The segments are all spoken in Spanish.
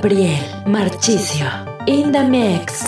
Gabriel Marchicio in the mix.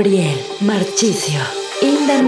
Gabriel Marchicio. In the